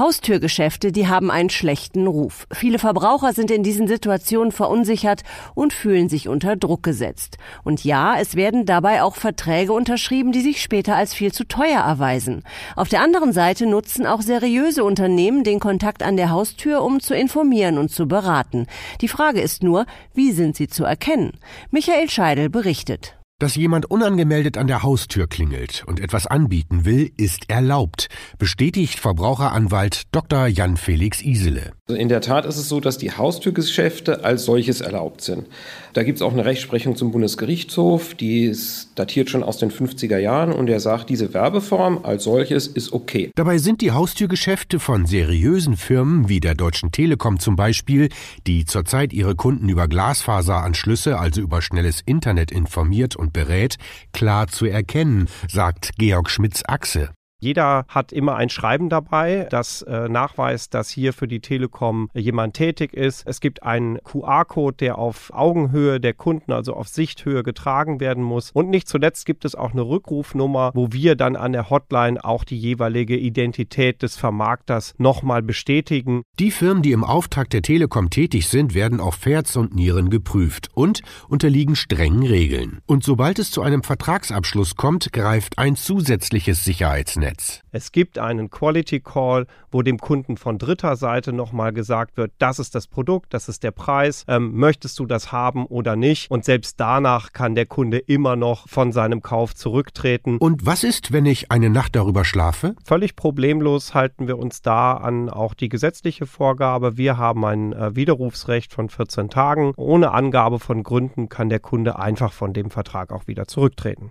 Haustürgeschäfte, die haben einen schlechten Ruf. Viele Verbraucher sind in diesen Situationen verunsichert und fühlen sich unter Druck gesetzt. Und ja, es werden dabei auch Verträge unterschrieben, die sich später als viel zu teuer erweisen. Auf der anderen Seite nutzen auch seriöse Unternehmen den Kontakt an der Haustür, um zu informieren und zu beraten. Die Frage ist nur, wie sind sie zu erkennen? Michael Scheidel berichtet. Dass jemand unangemeldet an der Haustür klingelt und etwas anbieten will, ist erlaubt, bestätigt Verbraucheranwalt Dr. Jan Felix Isele. In der Tat ist es so, dass die Haustürgeschäfte als solches erlaubt sind. Da gibt es auch eine Rechtsprechung zum Bundesgerichtshof, die ist datiert schon aus den 50er Jahren und der sagt, diese Werbeform als solches ist okay. Dabei sind die Haustürgeschäfte von seriösen Firmen wie der Deutschen Telekom zum Beispiel, die zurzeit ihre Kunden über Glasfaseranschlüsse, also über schnelles Internet informiert und berät, klar zu erkennen, sagt Georg Schmitz-Achse. Jeder hat immer ein Schreiben dabei, das äh, nachweist, dass hier für die Telekom jemand tätig ist. Es gibt einen QR-Code, der auf Augenhöhe der Kunden, also auf Sichthöhe getragen werden muss. Und nicht zuletzt gibt es auch eine Rückrufnummer, wo wir dann an der Hotline auch die jeweilige Identität des Vermarkters nochmal bestätigen. Die Firmen, die im Auftrag der Telekom tätig sind, werden auf Herz und Nieren geprüft und unterliegen strengen Regeln. Und sobald es zu einem Vertragsabschluss kommt, greift ein zusätzliches Sicherheitsnetz. Netz. Es gibt einen Quality Call, wo dem Kunden von dritter Seite nochmal gesagt wird, das ist das Produkt, das ist der Preis, ähm, möchtest du das haben oder nicht? Und selbst danach kann der Kunde immer noch von seinem Kauf zurücktreten. Und was ist, wenn ich eine Nacht darüber schlafe? Völlig problemlos halten wir uns da an auch die gesetzliche Vorgabe. Wir haben ein äh, Widerrufsrecht von 14 Tagen. Ohne Angabe von Gründen kann der Kunde einfach von dem Vertrag auch wieder zurücktreten.